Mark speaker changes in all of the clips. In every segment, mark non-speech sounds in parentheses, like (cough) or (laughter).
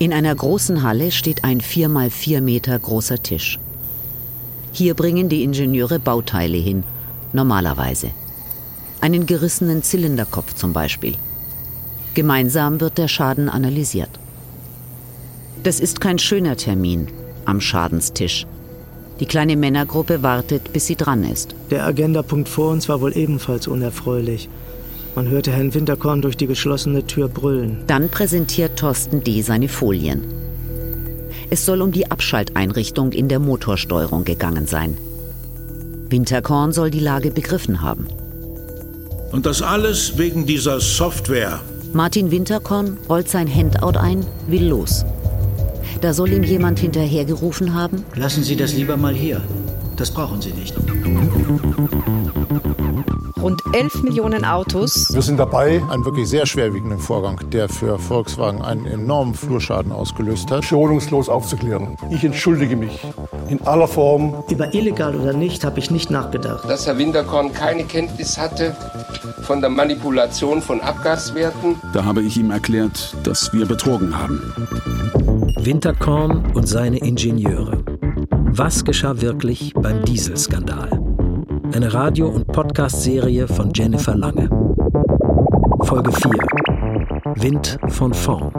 Speaker 1: In einer großen Halle steht ein 4 mal 4 Meter großer Tisch. Hier bringen die Ingenieure Bauteile hin, normalerweise. Einen gerissenen Zylinderkopf zum Beispiel. Gemeinsam wird der Schaden analysiert. Das ist kein schöner Termin am Schadenstisch. Die kleine Männergruppe wartet, bis sie dran ist.
Speaker 2: Der Agendapunkt vor uns war wohl ebenfalls unerfreulich. Man hörte Herrn Winterkorn durch die geschlossene Tür brüllen.
Speaker 1: Dann präsentiert Thorsten D. seine Folien. Es soll um die Abschalteinrichtung in der Motorsteuerung gegangen sein. Winterkorn soll die Lage begriffen haben.
Speaker 3: Und das alles wegen dieser Software.
Speaker 1: Martin Winterkorn rollt sein Handout ein, will los. Da soll ihm jemand hinterhergerufen haben.
Speaker 4: Lassen Sie das lieber mal hier. Das brauchen Sie nicht.
Speaker 5: Rund 11 Millionen Autos.
Speaker 6: Wir sind dabei, einen wirklich sehr schwerwiegenden Vorgang, der für Volkswagen einen enormen Flurschaden ausgelöst hat,
Speaker 7: schonungslos aufzuklären. Ich entschuldige mich in aller Form.
Speaker 2: Über illegal oder nicht habe ich nicht nachgedacht.
Speaker 8: Dass Herr Winterkorn keine Kenntnis hatte von der Manipulation von Abgaswerten.
Speaker 9: Da habe ich ihm erklärt, dass wir betrogen haben.
Speaker 10: Winterkorn und seine Ingenieure. Was geschah wirklich beim Dieselskandal? Eine Radio- und Podcast-Serie von Jennifer Lange. Folge 4. Wind von vorn.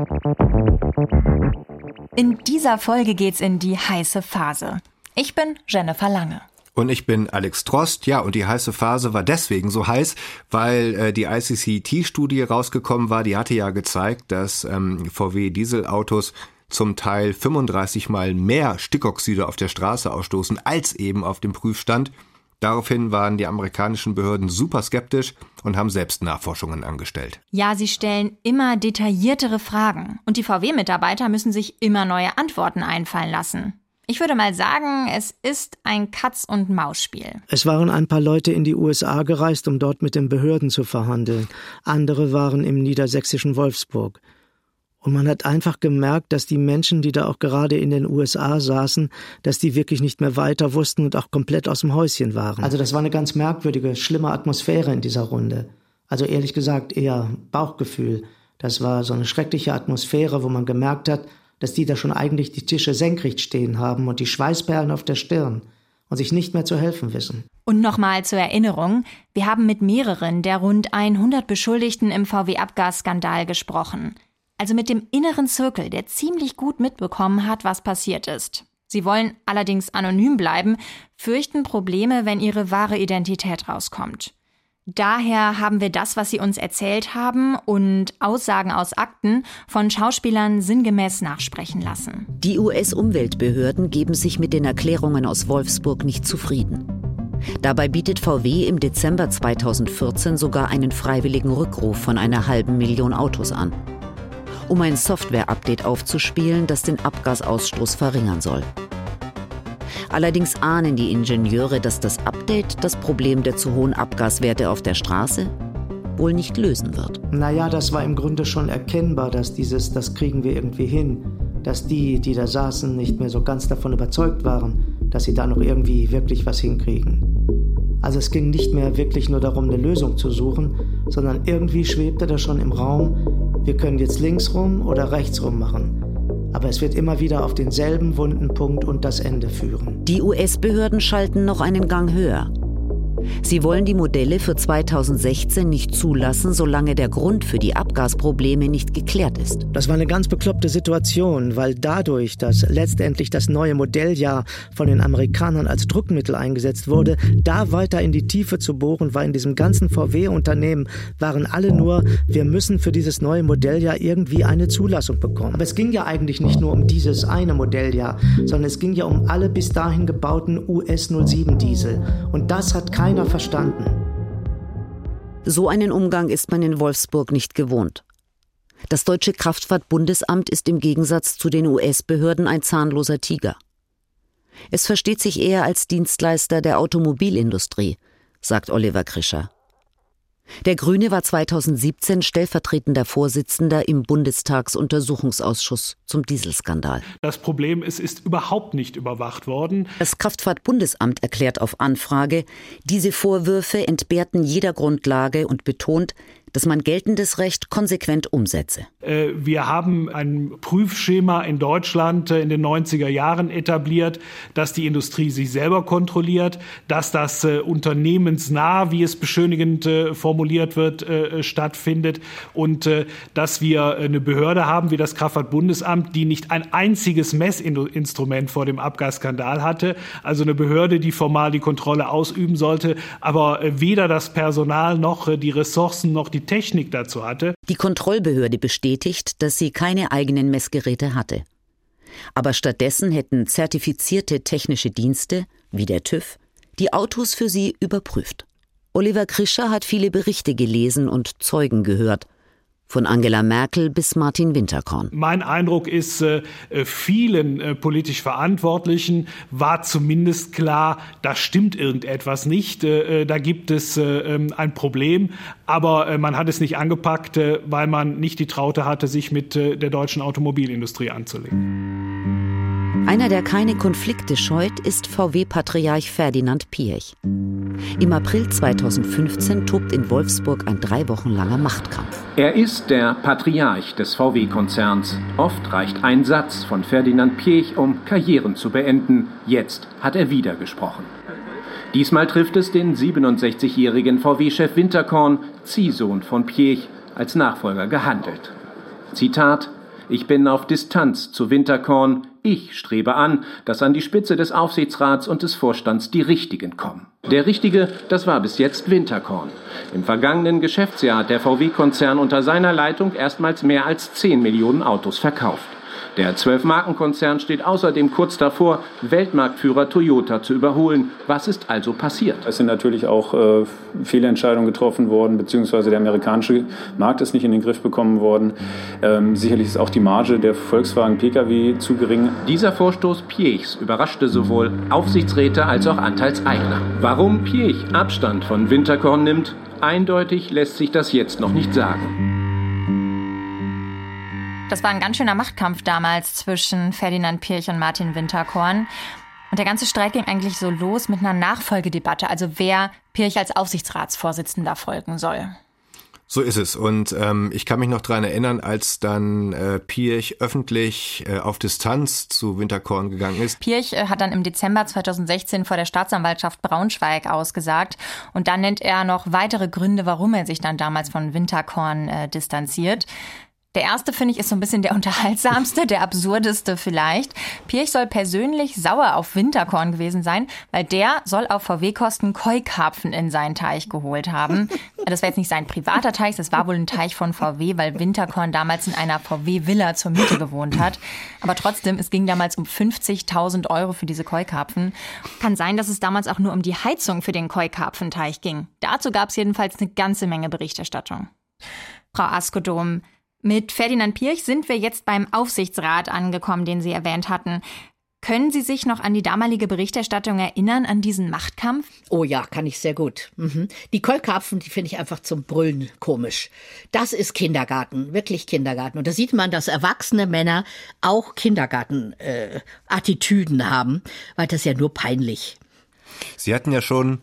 Speaker 11: In dieser Folge geht's in die heiße Phase. Ich bin Jennifer Lange.
Speaker 12: Und ich bin Alex Trost. Ja, und die heiße Phase war deswegen so heiß, weil äh, die ICCT-Studie rausgekommen war. Die hatte ja gezeigt, dass ähm, VW-Dieselautos zum Teil 35 mal mehr Stickoxide auf der Straße ausstoßen als eben auf dem Prüfstand. Daraufhin waren die amerikanischen Behörden super skeptisch und haben selbst Nachforschungen angestellt.
Speaker 11: Ja, sie stellen immer detailliertere Fragen und die VW-Mitarbeiter müssen sich immer neue Antworten einfallen lassen. Ich würde mal sagen, es ist ein Katz- und Maus-Spiel.
Speaker 2: Es waren ein paar Leute in die USA gereist, um dort mit den Behörden zu verhandeln. Andere waren im niedersächsischen Wolfsburg. Und man hat einfach gemerkt, dass die Menschen, die da auch gerade in den USA saßen, dass die wirklich nicht mehr weiter wussten und auch komplett aus dem Häuschen waren. Also das war eine ganz merkwürdige, schlimme Atmosphäre in dieser Runde. Also ehrlich gesagt eher Bauchgefühl. Das war so eine schreckliche Atmosphäre, wo man gemerkt hat, dass die da schon eigentlich die Tische senkrecht stehen haben und die Schweißperlen auf der Stirn und sich nicht mehr zu helfen wissen.
Speaker 11: Und nochmal zur Erinnerung, wir haben mit mehreren der rund 100 Beschuldigten im VW-Abgasskandal gesprochen also mit dem inneren Zirkel, der ziemlich gut mitbekommen hat, was passiert ist. Sie wollen allerdings anonym bleiben, fürchten Probleme, wenn ihre wahre Identität rauskommt. Daher haben wir das, was sie uns erzählt haben und Aussagen aus Akten von Schauspielern sinngemäß nachsprechen lassen.
Speaker 1: Die US-Umweltbehörden geben sich mit den Erklärungen aus Wolfsburg nicht zufrieden. Dabei bietet VW im Dezember 2014 sogar einen freiwilligen Rückruf von einer halben Million Autos an um ein Software-Update aufzuspielen, das den Abgasausstoß verringern soll. Allerdings ahnen die Ingenieure, dass das Update das Problem der zu hohen Abgaswerte auf der Straße wohl nicht lösen wird.
Speaker 2: Naja, das war im Grunde schon erkennbar, dass dieses, das kriegen wir irgendwie hin, dass die, die da saßen, nicht mehr so ganz davon überzeugt waren, dass sie da noch irgendwie wirklich was hinkriegen. Also es ging nicht mehr wirklich nur darum, eine Lösung zu suchen, sondern irgendwie schwebte da schon im Raum, wir können jetzt links rum oder rechts rum machen. Aber es wird immer wieder auf denselben wunden Punkt und das Ende führen.
Speaker 1: Die US-Behörden schalten noch einen Gang höher. Sie wollen die Modelle für 2016 nicht zulassen, solange der Grund für die Abgasprobleme nicht geklärt ist.
Speaker 2: Das war eine ganz bekloppte Situation, weil dadurch, dass letztendlich das neue Modelljahr von den Amerikanern als Druckmittel eingesetzt wurde, da weiter in die Tiefe zu bohren, war in diesem ganzen VW-Unternehmen waren alle nur, wir müssen für dieses neue Modelljahr irgendwie eine Zulassung bekommen. Aber es ging ja eigentlich nicht nur um dieses eine Modelljahr, sondern es ging ja um alle bis dahin gebauten US 07 Diesel. Und das hat keiner verstanden.
Speaker 1: So einen Umgang ist man in Wolfsburg nicht gewohnt. Das deutsche Kraftfahrtbundesamt ist im Gegensatz zu den US-Behörden ein zahnloser Tiger. Es versteht sich eher als Dienstleister der Automobilindustrie, sagt Oliver Krischer. Der Grüne war 2017 stellvertretender Vorsitzender im Bundestagsuntersuchungsausschuss zum Dieselskandal.
Speaker 13: Das Problem ist, ist überhaupt nicht überwacht worden.
Speaker 1: Das Kraftfahrtbundesamt erklärt auf Anfrage, diese Vorwürfe entbehrten jeder Grundlage und betont, dass man geltendes Recht konsequent umsetze.
Speaker 13: Äh, wir haben ein Prüfschema in Deutschland äh, in den 90er Jahren etabliert, dass die Industrie sich selber kontrolliert, dass das äh, unternehmensnah, wie es beschönigend formuliert wird, stattfindet und dass wir eine Behörde haben wie das Kraftfahrtbundesamt, die nicht ein einziges Messinstrument vor dem Abgasskandal hatte, also eine Behörde, die formal die Kontrolle ausüben sollte, aber weder das Personal noch die Ressourcen noch die die Technik dazu hatte.
Speaker 1: Die Kontrollbehörde bestätigt, dass sie keine eigenen Messgeräte hatte. Aber stattdessen hätten zertifizierte technische Dienste, wie der TÜV, die Autos für sie überprüft. Oliver Krischer hat viele Berichte gelesen und Zeugen gehört von Angela Merkel bis Martin Winterkorn.
Speaker 13: Mein Eindruck ist, äh, äh, vielen äh, politisch Verantwortlichen war zumindest klar, da stimmt irgendetwas nicht, da gibt es ähm, ein Problem, aber man hat es nicht angepackt, weil man nicht die Traute hatte, sich mit der deutschen Automobilindustrie anzulegen.
Speaker 1: Einer, der keine Konflikte scheut, ist VW-Patriarch Ferdinand Piech. Im April 2015 tobt in Wolfsburg ein drei Wochen langer Machtkampf.
Speaker 14: Er ist der Patriarch des VW-Konzerns. Oft reicht ein Satz von Ferdinand Piech, um Karrieren zu beenden. Jetzt hat er wieder gesprochen. Diesmal trifft es den 67-jährigen VW-Chef Winterkorn, Ziehsohn von Piech, als Nachfolger gehandelt. Zitat ich bin auf Distanz zu Winterkorn. Ich strebe an, dass an die Spitze des Aufsichtsrats und des Vorstands die Richtigen kommen. Der Richtige, das war bis jetzt Winterkorn. Im vergangenen Geschäftsjahr hat der VW-Konzern unter seiner Leitung erstmals mehr als 10 Millionen Autos verkauft. Der Zwölf-Marken-Konzern steht außerdem kurz davor, Weltmarktführer Toyota zu überholen. Was ist also passiert?
Speaker 15: Es sind natürlich auch äh, Fehlentscheidungen getroffen worden, beziehungsweise der amerikanische Markt ist nicht in den Griff bekommen worden. Ähm, sicherlich ist auch die Marge der Volkswagen Pkw zu gering.
Speaker 14: Dieser Vorstoß Piechs überraschte sowohl Aufsichtsräte als auch Anteilseigner. Warum Piech Abstand von Winterkorn nimmt, eindeutig lässt sich das jetzt noch nicht sagen.
Speaker 11: Das war ein ganz schöner Machtkampf damals zwischen Ferdinand Pirch und Martin Winterkorn. Und der ganze Streit ging eigentlich so los mit einer Nachfolgedebatte, also wer Pirch als Aufsichtsratsvorsitzender folgen soll.
Speaker 12: So ist es. Und ähm, ich kann mich noch dran erinnern, als dann äh, Pirch öffentlich äh, auf Distanz zu Winterkorn gegangen ist.
Speaker 11: Pirch äh, hat dann im Dezember 2016 vor der Staatsanwaltschaft Braunschweig ausgesagt. Und dann nennt er noch weitere Gründe, warum er sich dann damals von Winterkorn äh, distanziert. Der erste, finde ich, ist so ein bisschen der (laughs) unterhaltsamste, der absurdeste vielleicht. Pirch soll persönlich sauer auf Winterkorn gewesen sein, weil der soll auf VW-Kosten Koi-Karpfen in seinen Teich geholt haben. (laughs) Das war jetzt nicht sein privater Teich, das war wohl ein Teich von VW, weil Winterkorn damals in einer VW-Villa zur Miete gewohnt hat. Aber trotzdem, es ging damals um 50.000 Euro für diese Koi-Karpfen. Kann sein, dass es damals auch nur um die Heizung für den Koi-Karpfenteich ging. Dazu gab es jedenfalls eine ganze Menge Berichterstattung. Frau Askodom, mit Ferdinand Pirch sind wir jetzt beim Aufsichtsrat angekommen, den Sie erwähnt hatten. Können Sie sich noch an die damalige Berichterstattung erinnern, an diesen Machtkampf?
Speaker 16: Oh ja, kann ich sehr gut. Mhm. Die Keulkarpfen, die finde ich einfach zum Brüllen komisch. Das ist Kindergarten, wirklich Kindergarten. Und da sieht man, dass erwachsene Männer auch Kindergarten-Attitüden äh, haben, weil das ist ja nur peinlich.
Speaker 12: Sie hatten ja schon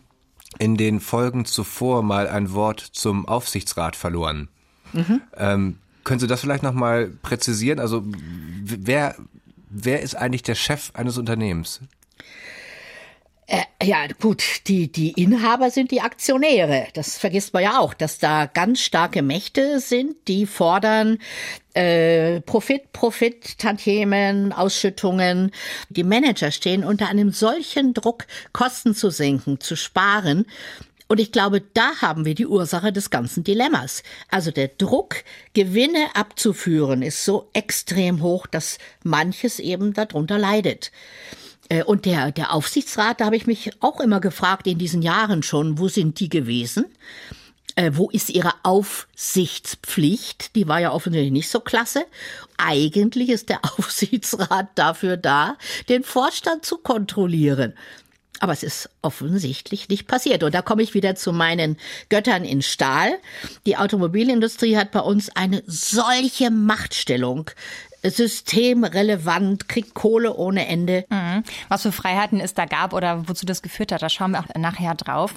Speaker 12: in den Folgen zuvor mal ein Wort zum Aufsichtsrat verloren. Mhm. Ähm, können Sie das vielleicht nochmal präzisieren? Also wer, wer ist eigentlich der Chef eines Unternehmens?
Speaker 16: Äh, ja, gut, die, die Inhaber sind die Aktionäre. Das vergisst man ja auch, dass da ganz starke Mächte sind, die fordern äh, Profit, Profit, Tantiemen, Ausschüttungen. Die Manager stehen unter einem solchen Druck, Kosten zu senken, zu sparen, und ich glaube, da haben wir die Ursache des ganzen Dilemmas. Also der Druck, Gewinne abzuführen, ist so extrem hoch, dass manches eben darunter leidet. Äh, und der, der Aufsichtsrat, da habe ich mich auch immer gefragt in diesen Jahren schon, wo sind die gewesen? Äh, wo ist ihre Aufsichtspflicht? Die war ja offensichtlich nicht so klasse. Eigentlich ist der (laughs) Aufsichtsrat dafür da, den Vorstand zu kontrollieren. Aber es ist offensichtlich nicht passiert. Und da komme ich wieder zu meinen Göttern in Stahl. Die Automobilindustrie hat bei uns eine solche Machtstellung systemrelevant, kriegt Kohle ohne Ende.
Speaker 11: Mhm. Was für Freiheiten es da gab oder wozu das geführt hat, da schauen wir auch nachher drauf.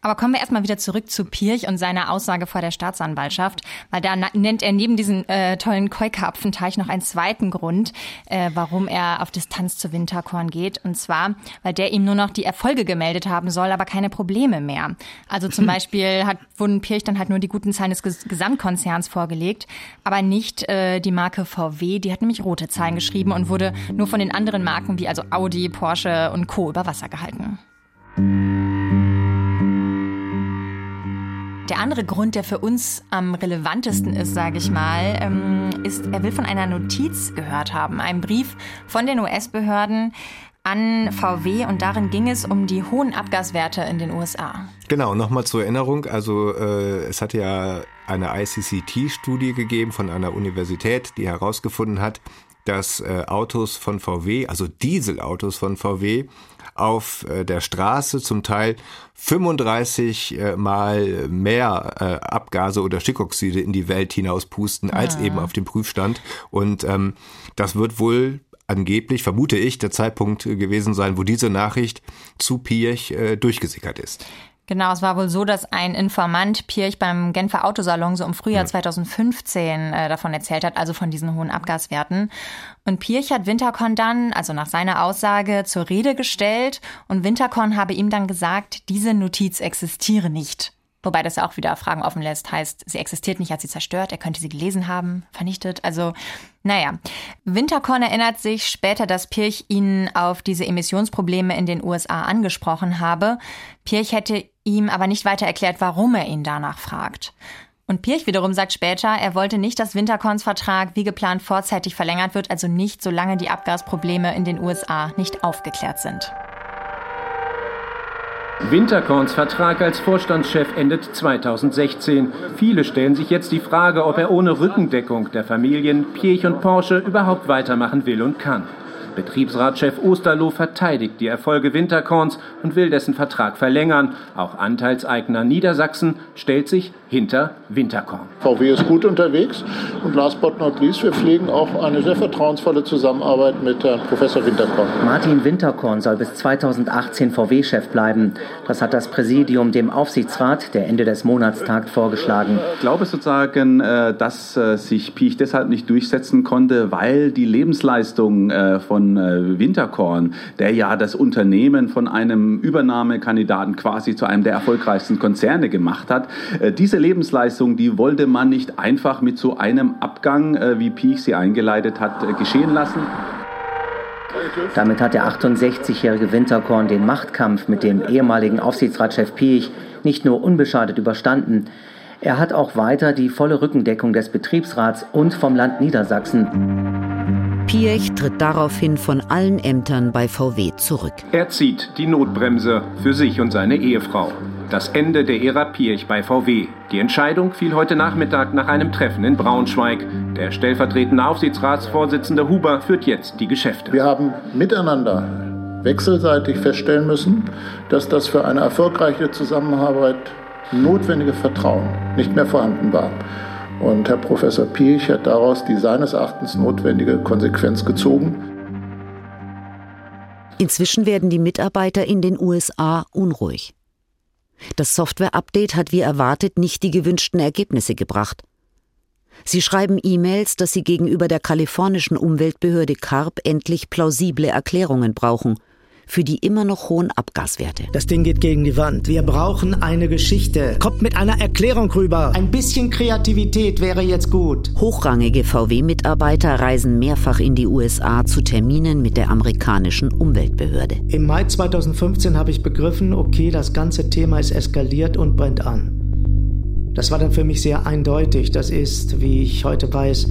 Speaker 11: Aber kommen wir erstmal wieder zurück zu Pirch und seiner Aussage vor der Staatsanwaltschaft, weil da nennt er neben diesem äh, tollen Keukarpfenteich noch einen zweiten Grund, äh, warum er auf Distanz zu Winterkorn geht. Und zwar, weil der ihm nur noch die Erfolge gemeldet haben soll, aber keine Probleme mehr. Also zum (laughs) Beispiel hat, wurden Pirch dann halt nur die guten Zahlen des Gesamtkonzerns vorgelegt, aber nicht äh, die Marke VW, die hat nämlich rote Zahlen geschrieben und wurde nur von den anderen Marken wie also Audi, Porsche und Co. über Wasser gehalten. Der andere Grund, der für uns am relevantesten ist, sage ich mal, ähm, ist, er will von einer Notiz gehört haben, einem Brief von den US-Behörden an VW und darin ging es um die hohen Abgaswerte in den USA.
Speaker 12: Genau, nochmal zur Erinnerung, also äh, es hat ja eine ICCT-Studie gegeben von einer Universität, die herausgefunden hat, dass äh, Autos von VW, also Dieselautos von VW, auf äh, der Straße zum Teil 35 äh, mal mehr äh, Abgase oder Stickoxide in die Welt hinauspusten als ja. eben auf dem Prüfstand. Und ähm, das wird wohl angeblich, vermute ich, der Zeitpunkt gewesen sein, wo diese Nachricht zu Piech äh, durchgesickert ist.
Speaker 11: Genau, es war wohl so, dass ein Informant Pirch beim Genfer Autosalon so im Frühjahr ja. 2015 äh, davon erzählt hat, also von diesen hohen Abgaswerten. Und Pirch hat Winterkorn dann, also nach seiner Aussage, zur Rede gestellt und Winterkorn habe ihm dann gesagt, diese Notiz existiere nicht. Wobei das auch wieder Fragen offen lässt, heißt, sie existiert nicht, hat sie zerstört, er könnte sie gelesen haben, vernichtet. Also, naja. Winterkorn erinnert sich später, dass Pirch ihn auf diese Emissionsprobleme in den USA angesprochen habe. Pirch hätte ihm aber nicht weiter erklärt, warum er ihn danach fragt. Und Pirch wiederum sagt später, er wollte nicht, dass Winterkorns Vertrag wie geplant vorzeitig verlängert wird, also nicht, solange die Abgasprobleme in den USA nicht aufgeklärt sind.
Speaker 14: Winterkorns Vertrag als Vorstandschef endet 2016. Viele stellen sich jetzt die Frage, ob er ohne Rückendeckung der Familien Piech und Porsche überhaupt weitermachen will und kann. Betriebsratschef Osterloh verteidigt die Erfolge Winterkorns und will dessen Vertrag verlängern. Auch Anteilseigner Niedersachsen stellt sich hinter Winterkorn.
Speaker 6: VW ist gut unterwegs und last but not least, wir pflegen auch eine sehr vertrauensvolle Zusammenarbeit mit Herrn Professor Winterkorn.
Speaker 17: Martin Winterkorn soll bis 2018 VW-Chef bleiben. Das hat das Präsidium dem Aufsichtsrat, der Ende des Monats tagt, vorgeschlagen.
Speaker 18: Ich glaube sozusagen, äh, dass äh, sich Piech deshalb nicht durchsetzen konnte, weil die Lebensleistung äh, von Winterkorn, der ja das Unternehmen von einem Übernahmekandidaten quasi zu einem der erfolgreichsten Konzerne gemacht hat, diese diese Lebensleistung, die wollte man nicht einfach mit so einem Abgang, äh, wie Piech sie eingeleitet hat, äh, geschehen lassen.
Speaker 17: Damit hat der 68-jährige Winterkorn den Machtkampf mit dem ehemaligen Aufsichtsratschef Piech nicht nur unbeschadet überstanden, er hat auch weiter die volle Rückendeckung des Betriebsrats und vom Land Niedersachsen.
Speaker 1: Piech tritt daraufhin von allen Ämtern bei VW zurück.
Speaker 14: Er zieht die Notbremse für sich und seine Ehefrau. Das Ende der Ära Pirch bei VW. Die Entscheidung fiel heute Nachmittag nach einem Treffen in Braunschweig. Der stellvertretende Aufsichtsratsvorsitzende Huber führt jetzt die Geschäfte.
Speaker 6: Wir haben miteinander wechselseitig feststellen müssen, dass das für eine erfolgreiche Zusammenarbeit notwendige Vertrauen nicht mehr vorhanden war. Und Herr Professor Pirch hat daraus die seines Erachtens notwendige Konsequenz gezogen.
Speaker 1: Inzwischen werden die Mitarbeiter in den USA unruhig. Das Software-Update hat wie erwartet nicht die gewünschten Ergebnisse gebracht. Sie schreiben E-Mails, dass sie gegenüber der kalifornischen Umweltbehörde CARB endlich plausible Erklärungen brauchen für die immer noch hohen Abgaswerte.
Speaker 2: Das Ding geht gegen die Wand. Wir brauchen eine Geschichte. Kommt mit einer Erklärung rüber. Ein bisschen Kreativität wäre jetzt gut.
Speaker 1: Hochrangige VW-Mitarbeiter reisen mehrfach in die USA zu Terminen mit der amerikanischen Umweltbehörde.
Speaker 2: Im Mai 2015 habe ich begriffen, okay, das ganze Thema ist eskaliert und brennt an. Das war dann für mich sehr eindeutig. Das ist, wie ich heute weiß,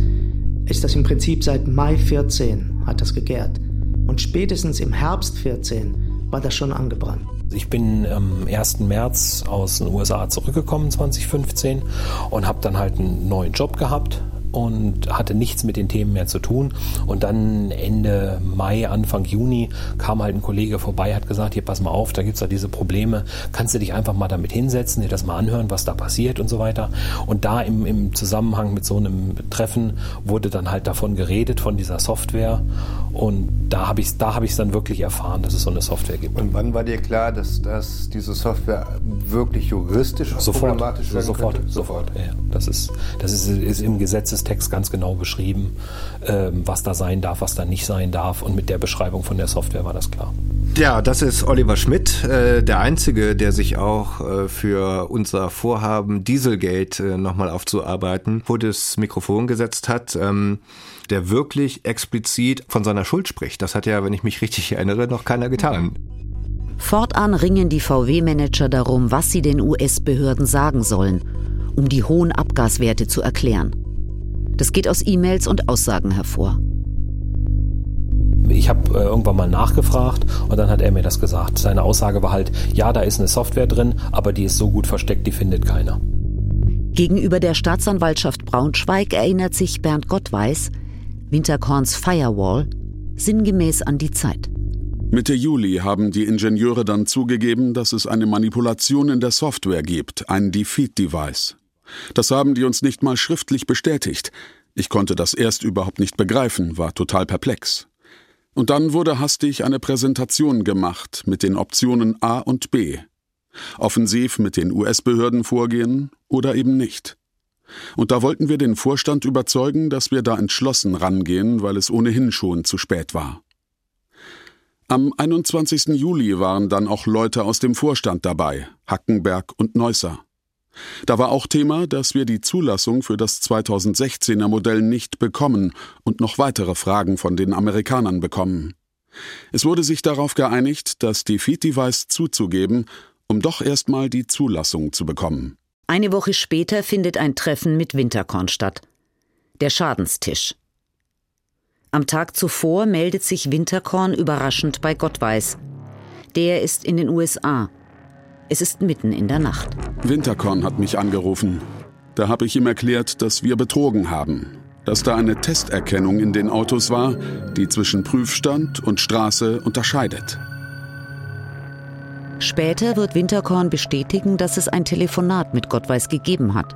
Speaker 2: ist das im Prinzip seit Mai 14 hat das gegärt. Und spätestens im Herbst 14 war das schon angebrannt.
Speaker 19: Ich bin am 1. März aus den USA zurückgekommen, 2015, und habe dann halt einen neuen Job gehabt und hatte nichts mit den Themen mehr zu tun. Und dann Ende Mai, Anfang Juni kam halt ein Kollege vorbei, hat gesagt, hier pass mal auf, da gibt es da diese Probleme, kannst du dich einfach mal damit hinsetzen, dir das mal anhören, was da passiert und so weiter. Und da im, im Zusammenhang mit so einem Treffen wurde dann halt davon geredet, von dieser Software. Und da habe ich es hab dann wirklich erfahren, dass es so eine Software gibt.
Speaker 12: Und wann war dir klar, dass, dass diese Software wirklich juristisch
Speaker 19: sofort,
Speaker 12: problematisch sein
Speaker 19: sofort,
Speaker 12: könnte?
Speaker 19: Sofort, ja. Das, ist, das ist, ist im Gesetzestext ganz genau beschrieben, ähm, was da sein darf, was da nicht sein darf. Und mit der Beschreibung von der Software war das klar.
Speaker 12: Ja, das ist Oliver Schmidt, äh, der Einzige, der sich auch äh, für unser Vorhaben Dieselgate äh, nochmal aufzuarbeiten, vor das Mikrofon gesetzt hat. Ähm, der wirklich explizit von seiner Schuld spricht. Das hat ja, wenn ich mich richtig erinnere, noch keiner getan.
Speaker 1: Fortan ringen die VW-Manager darum, was sie den US-Behörden sagen sollen, um die hohen Abgaswerte zu erklären. Das geht aus E-Mails und Aussagen hervor.
Speaker 19: Ich habe äh, irgendwann mal nachgefragt und dann hat er mir das gesagt. Seine Aussage war halt, ja, da ist eine Software drin, aber die ist so gut versteckt, die findet keiner.
Speaker 1: Gegenüber der Staatsanwaltschaft Braunschweig erinnert sich Bernd Gottweis, Winterkorns Firewall, sinngemäß an die Zeit.
Speaker 9: Mitte Juli haben die Ingenieure dann zugegeben, dass es eine Manipulation in der Software gibt, ein Defeat-Device. Das haben die uns nicht mal schriftlich bestätigt. Ich konnte das erst überhaupt nicht begreifen, war total perplex. Und dann wurde hastig eine Präsentation gemacht mit den Optionen A und B. Offensiv mit den US-Behörden vorgehen oder eben nicht. Und da wollten wir den Vorstand überzeugen, dass wir da entschlossen rangehen, weil es ohnehin schon zu spät war. Am 21. Juli waren dann auch Leute aus dem Vorstand dabei, Hackenberg und Neusser. Da war auch Thema, dass wir die Zulassung für das 2016er Modell nicht bekommen und noch weitere Fragen von den Amerikanern bekommen. Es wurde sich darauf geeinigt, das Defeat-Device zuzugeben, um doch erstmal die Zulassung zu bekommen.
Speaker 1: Eine Woche später findet ein Treffen mit Winterkorn statt. Der Schadenstisch. Am Tag zuvor meldet sich Winterkorn überraschend bei Gottweis. Der ist in den USA. Es ist mitten in der Nacht.
Speaker 9: Winterkorn hat mich angerufen. Da habe ich ihm erklärt, dass wir betrogen haben. Dass da eine Testerkennung in den Autos war, die zwischen Prüfstand und Straße unterscheidet.
Speaker 1: Später wird Winterkorn bestätigen, dass es ein Telefonat mit Gottweis gegeben hat.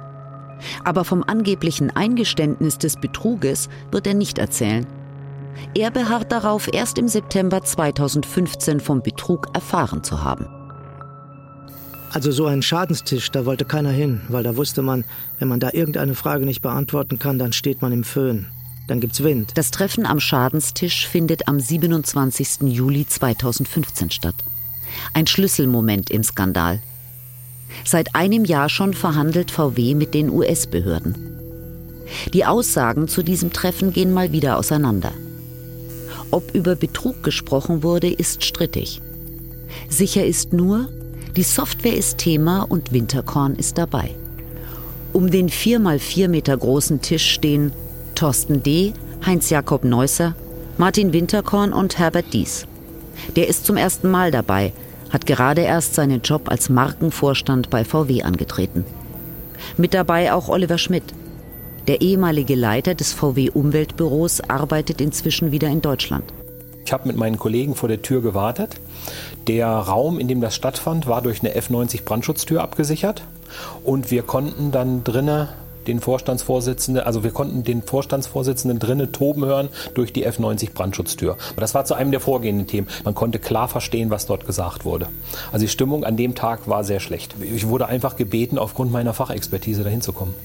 Speaker 1: Aber vom angeblichen Eingeständnis des Betruges wird er nicht erzählen. Er beharrt darauf, erst im September 2015 vom Betrug erfahren zu haben.
Speaker 2: Also so ein Schadenstisch, da wollte keiner hin, weil da wusste man, wenn man da irgendeine Frage nicht beantworten kann, dann steht man im Föhn. Dann gibt's Wind.
Speaker 1: Das Treffen am Schadenstisch findet am 27. Juli 2015 statt. Ein Schlüsselmoment im Skandal. Seit einem Jahr schon verhandelt VW mit den US-Behörden. Die Aussagen zu diesem Treffen gehen mal wieder auseinander. Ob über Betrug gesprochen wurde, ist strittig. Sicher ist nur, die Software ist Thema und Winterkorn ist dabei. Um den 4 mal 4 Meter großen Tisch stehen Thorsten D., Heinz-Jakob Neusser, Martin Winterkorn und Herbert Dies. Der ist zum ersten Mal dabei, hat gerade erst seinen Job als Markenvorstand bei VW angetreten. Mit dabei auch Oliver Schmidt. Der ehemalige Leiter des VW Umweltbüros arbeitet inzwischen wieder in Deutschland.
Speaker 19: Ich habe mit meinen Kollegen vor der Tür gewartet. Der Raum, in dem das stattfand, war durch eine F90 Brandschutztür abgesichert und wir konnten dann drinnen den Vorstandsvorsitzenden, also wir konnten den Vorstandsvorsitzenden drinnen toben hören durch die F90 Brandschutztür. Aber das war zu einem der vorgehenden Themen. Man konnte klar verstehen, was dort gesagt wurde. Also die Stimmung an dem Tag war sehr schlecht. Ich wurde einfach gebeten, aufgrund meiner Fachexpertise dahin zu kommen.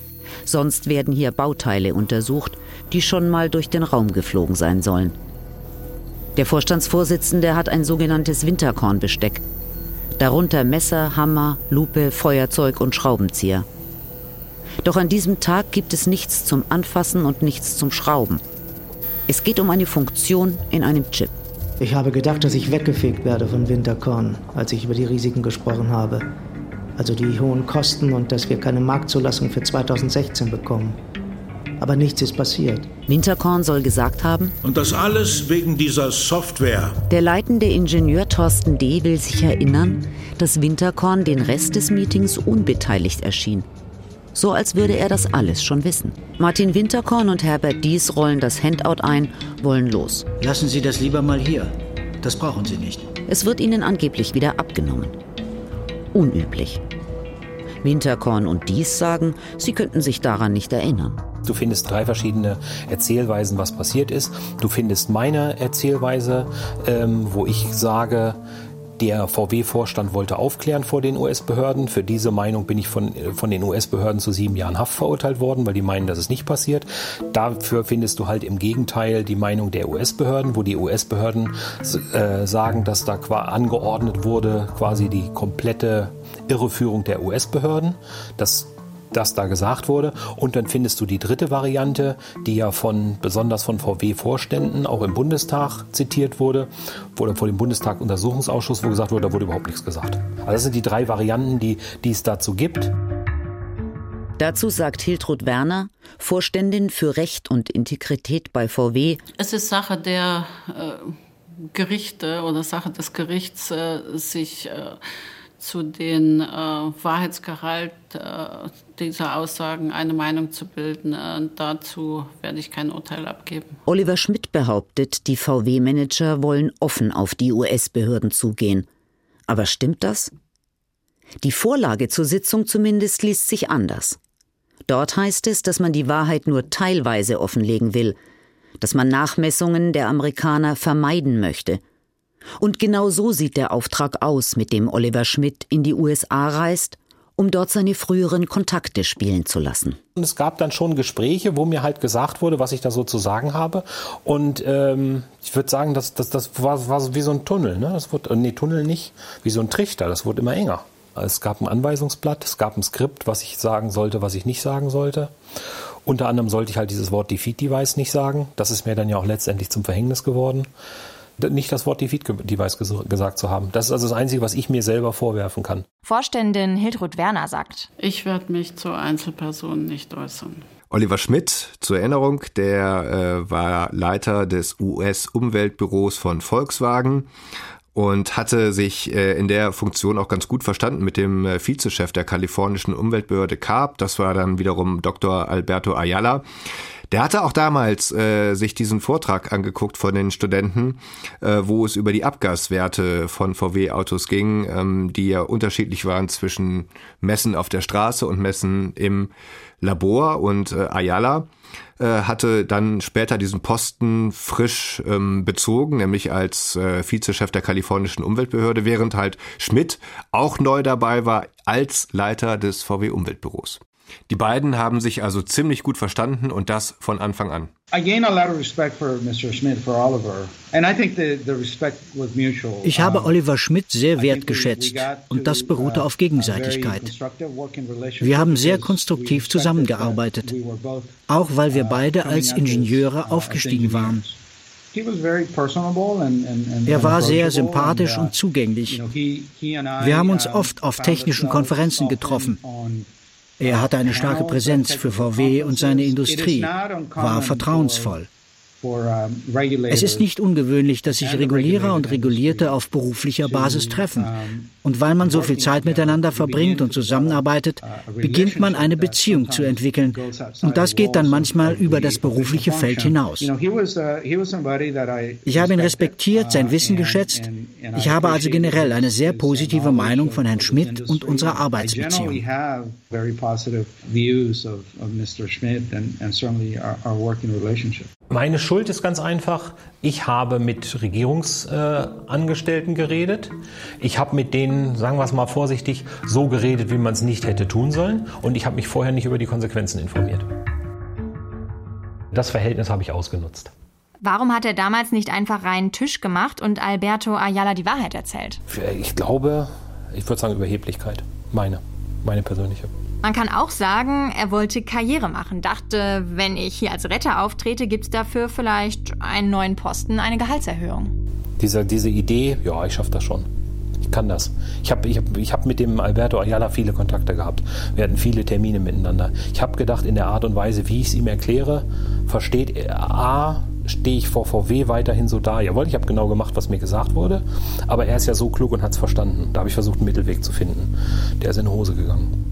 Speaker 1: Sonst werden hier Bauteile untersucht, die schon mal durch den Raum geflogen sein sollen. Der Vorstandsvorsitzende hat ein sogenanntes Winterkornbesteck. Darunter Messer, Hammer, Lupe, Feuerzeug und Schraubenzieher. Doch an diesem Tag gibt es nichts zum Anfassen und nichts zum Schrauben. Es geht um eine Funktion in einem Chip.
Speaker 2: Ich habe gedacht, dass ich weggefegt werde von Winterkorn, als ich über die Risiken gesprochen habe. Also die hohen Kosten und dass wir keine Marktzulassung für 2016 bekommen. Aber nichts ist passiert.
Speaker 1: Winterkorn soll gesagt haben,
Speaker 3: Und das alles wegen dieser Software.
Speaker 1: der leitende Ingenieur Thorsten D. will sich erinnern, dass Winterkorn den Rest des Meetings unbeteiligt erschien. So als würde er das alles schon wissen. Martin Winterkorn und Herbert Dies rollen das Handout ein, wollen los.
Speaker 4: Lassen Sie das lieber mal hier. Das brauchen Sie nicht.
Speaker 1: Es wird ihnen angeblich wieder abgenommen. Unüblich. Winterkorn und Dies sagen, sie könnten sich daran nicht erinnern.
Speaker 19: Du findest drei verschiedene Erzählweisen, was passiert ist. Du findest meine Erzählweise, ähm, wo ich sage, der VW-Vorstand wollte aufklären vor den US-Behörden. Für diese Meinung bin ich von, von den US-Behörden zu sieben Jahren Haft verurteilt worden, weil die meinen, dass es nicht passiert. Dafür findest du halt im Gegenteil die Meinung der US-Behörden, wo die US-Behörden äh, sagen, dass da angeordnet wurde, quasi die komplette Irreführung der US-Behörden. Das das da gesagt wurde. Und dann findest du die dritte Variante, die ja von besonders von VW-Vorständen auch im Bundestag zitiert wurde, oder vor dem Bundestag-Untersuchungsausschuss, wo gesagt wurde, da wurde überhaupt nichts gesagt. Also das sind die drei Varianten, die, die es dazu gibt.
Speaker 1: Dazu sagt Hiltrud Werner, Vorständin für Recht und Integrität bei VW.
Speaker 20: Es ist Sache der äh, Gerichte oder Sache des Gerichts, äh, sich äh, zu den äh, Wahrheitsgehalt äh, dieser Aussagen eine Meinung zu bilden. Äh, dazu werde ich kein Urteil abgeben.
Speaker 1: Oliver Schmidt behauptet, die VW-Manager wollen offen auf die US-Behörden zugehen. Aber stimmt das? Die Vorlage zur Sitzung zumindest liest sich anders. Dort heißt es, dass man die Wahrheit nur teilweise offenlegen will, dass man Nachmessungen der Amerikaner vermeiden möchte – und genau so sieht der Auftrag aus, mit dem Oliver Schmidt in die USA reist, um dort seine früheren Kontakte spielen zu lassen.
Speaker 19: Und es gab dann schon Gespräche, wo mir halt gesagt wurde, was ich da so zu sagen habe. Und ähm, ich würde sagen, das, das, das war, war wie so ein Tunnel. Ne? Das wurde, nee, Tunnel nicht, wie so ein Trichter. Das wurde immer enger. Es gab ein Anweisungsblatt, es gab ein Skript, was ich sagen sollte, was ich nicht sagen sollte. Unter anderem sollte ich halt dieses Wort Defeat Device nicht sagen. Das ist mir dann ja auch letztendlich zum Verhängnis geworden nicht das Wort Defeat-Device gesagt zu haben. Das ist also das Einzige, was ich mir selber vorwerfen kann.
Speaker 11: Vorständin Hildrud Werner sagt.
Speaker 20: Ich werde mich zur Einzelperson nicht äußern.
Speaker 12: Oliver Schmidt, zur Erinnerung, der äh, war Leiter des US-Umweltbüros von Volkswagen und hatte sich äh, in der Funktion auch ganz gut verstanden mit dem äh, Vizechef der kalifornischen Umweltbehörde CARB. Das war dann wiederum Dr. Alberto Ayala. Der hatte auch damals äh, sich diesen Vortrag angeguckt von den Studenten, äh, wo es über die Abgaswerte von VW-Autos ging, ähm, die ja unterschiedlich waren zwischen Messen auf der Straße und Messen im Labor. Und äh, Ayala äh, hatte dann später diesen Posten frisch ähm, bezogen, nämlich als äh, Vizechef der kalifornischen Umweltbehörde, während halt Schmidt auch neu dabei war als Leiter des VW Umweltbüros. Die beiden haben sich also ziemlich gut verstanden und das von Anfang an.
Speaker 4: Ich habe Oliver Schmidt sehr wertgeschätzt und das beruhte auf Gegenseitigkeit. Wir haben sehr konstruktiv zusammengearbeitet, auch weil wir beide als Ingenieure aufgestiegen waren. Er war sehr sympathisch und zugänglich. Wir haben uns oft auf technischen Konferenzen getroffen. Er hatte eine starke Präsenz für VW und seine Industrie, war vertrauensvoll. Es ist nicht ungewöhnlich, dass sich Regulierer und Regulierte auf beruflicher Basis treffen. Und weil man so viel Zeit miteinander verbringt und zusammenarbeitet, beginnt man eine Beziehung zu entwickeln. Und das geht dann manchmal über das berufliche Feld hinaus. Ich habe ihn respektiert, sein Wissen geschätzt. Ich habe also generell eine sehr positive Meinung von Herrn Schmidt und unserer Arbeitsbeziehung.
Speaker 19: Meine Schuld ist ganz einfach, ich habe mit Regierungsangestellten äh, geredet. Ich habe mit denen, sagen wir es mal vorsichtig, so geredet, wie man es nicht hätte tun sollen. Und ich habe mich vorher nicht über die Konsequenzen informiert. Das Verhältnis habe ich ausgenutzt.
Speaker 11: Warum hat er damals nicht einfach reinen Tisch gemacht und Alberto Ayala die Wahrheit erzählt?
Speaker 19: Ich glaube, ich würde sagen Überheblichkeit. Meine, meine persönliche.
Speaker 11: Man kann auch sagen, er wollte Karriere machen, dachte, wenn ich hier als Retter auftrete, gibt es dafür vielleicht einen neuen Posten, eine Gehaltserhöhung.
Speaker 19: Diese, diese Idee, ja, ich schaffe das schon. Ich kann das. Ich habe ich hab, ich hab mit dem Alberto Ayala viele Kontakte gehabt. Wir hatten viele Termine miteinander. Ich habe gedacht, in der Art und Weise, wie ich es ihm erkläre, versteht er, A, stehe ich vor VW weiterhin so da. Jawohl, ich habe genau gemacht, was mir gesagt wurde, aber er ist ja so klug und hat es verstanden. Da habe ich versucht, einen Mittelweg zu finden. Der ist in die Hose gegangen.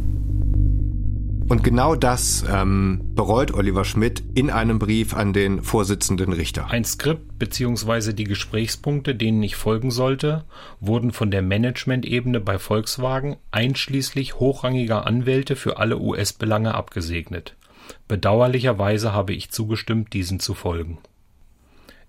Speaker 12: Und genau das ähm, bereut Oliver Schmidt in einem Brief an den Vorsitzenden Richter.
Speaker 19: Ein Skript bzw. die Gesprächspunkte, denen ich folgen sollte, wurden von der Management-Ebene bei Volkswagen einschließlich hochrangiger Anwälte für alle US-Belange abgesegnet. Bedauerlicherweise habe ich zugestimmt, diesen zu folgen.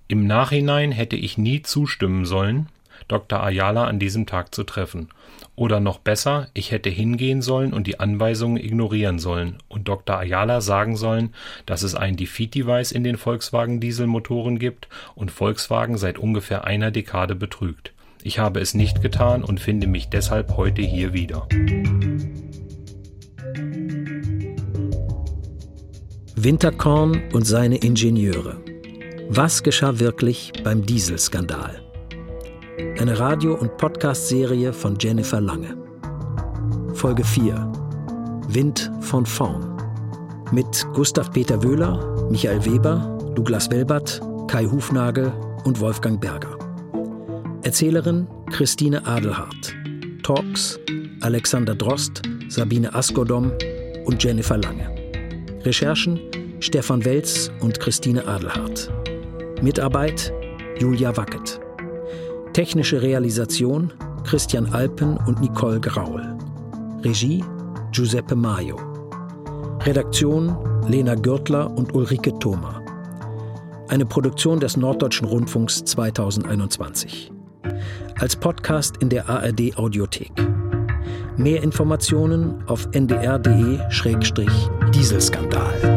Speaker 19: Im Nachhinein hätte ich nie zustimmen sollen, Dr. Ayala an diesem Tag zu treffen oder noch besser, ich hätte hingehen sollen und die Anweisungen ignorieren sollen und Dr. Ayala sagen sollen, dass es ein Defeat-Device in den Volkswagen-Dieselmotoren gibt und Volkswagen seit ungefähr einer Dekade betrügt. Ich habe es nicht getan und finde mich deshalb heute hier wieder.
Speaker 10: Winterkorn und seine Ingenieure. Was geschah wirklich beim Dieselskandal? Eine Radio- und Podcast-Serie von Jennifer Lange. Folge 4. Wind von vorn. Mit Gustav Peter Wöhler, Michael Weber, Douglas Welbert, Kai Hufnagel und Wolfgang Berger. Erzählerin Christine Adelhardt. Talks Alexander Drost, Sabine Askodom und Jennifer Lange. Recherchen Stefan Welz und Christine Adelhardt. Mitarbeit Julia Wackett. Technische Realisation Christian Alpen und Nicole Graul. Regie Giuseppe Maio. Redaktion Lena Gürtler und Ulrike Thoma. Eine Produktion des Norddeutschen Rundfunks 2021. Als Podcast in der ARD Audiothek. Mehr Informationen auf ndr.de-dieselskandal.